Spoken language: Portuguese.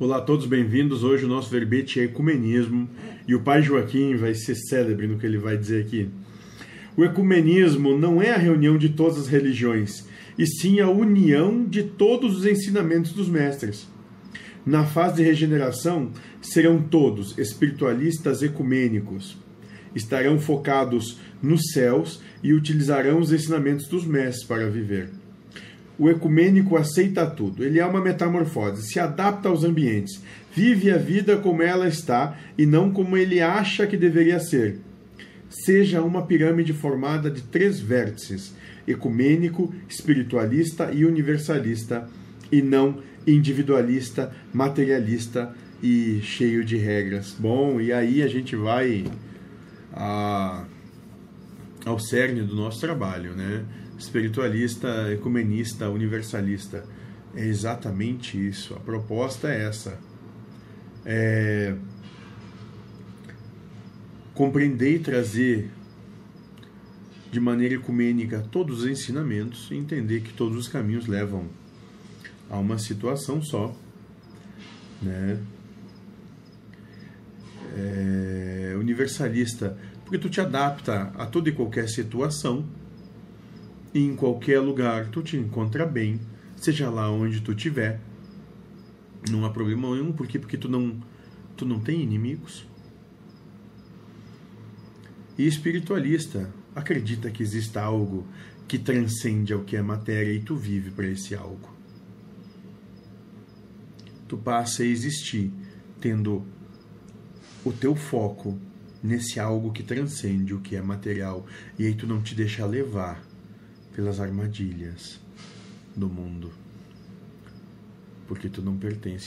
Olá a todos, bem-vindos. Hoje o nosso verbete é ecumenismo e o pai Joaquim vai ser célebre no que ele vai dizer aqui. O ecumenismo não é a reunião de todas as religiões, e sim a união de todos os ensinamentos dos mestres. Na fase de regeneração, serão todos espiritualistas ecumênicos. Estarão focados nos céus e utilizarão os ensinamentos dos mestres para viver. O ecumênico aceita tudo, ele é uma metamorfose, se adapta aos ambientes, vive a vida como ela está e não como ele acha que deveria ser. Seja uma pirâmide formada de três vértices: ecumênico, espiritualista e universalista, e não individualista, materialista e cheio de regras. Bom, e aí a gente vai a, ao cerne do nosso trabalho, né? espiritualista, ecumenista, universalista. É exatamente isso. A proposta é essa. É compreender e trazer de maneira ecumênica todos os ensinamentos e entender que todos os caminhos levam a uma situação só, né? É universalista, porque tu te adapta a toda e qualquer situação e em qualquer lugar tu te encontra bem, seja lá onde tu estiver. Não há problema nenhum, por quê? Porque tu não, tu não tem inimigos. E espiritualista acredita que exista algo que transcende ao que é matéria e tu vive para esse algo. Tu passa a existir tendo o teu foco nesse algo que transcende o que é material e aí tu não te deixa levar pelas armadilhas do mundo, porque tu não pertence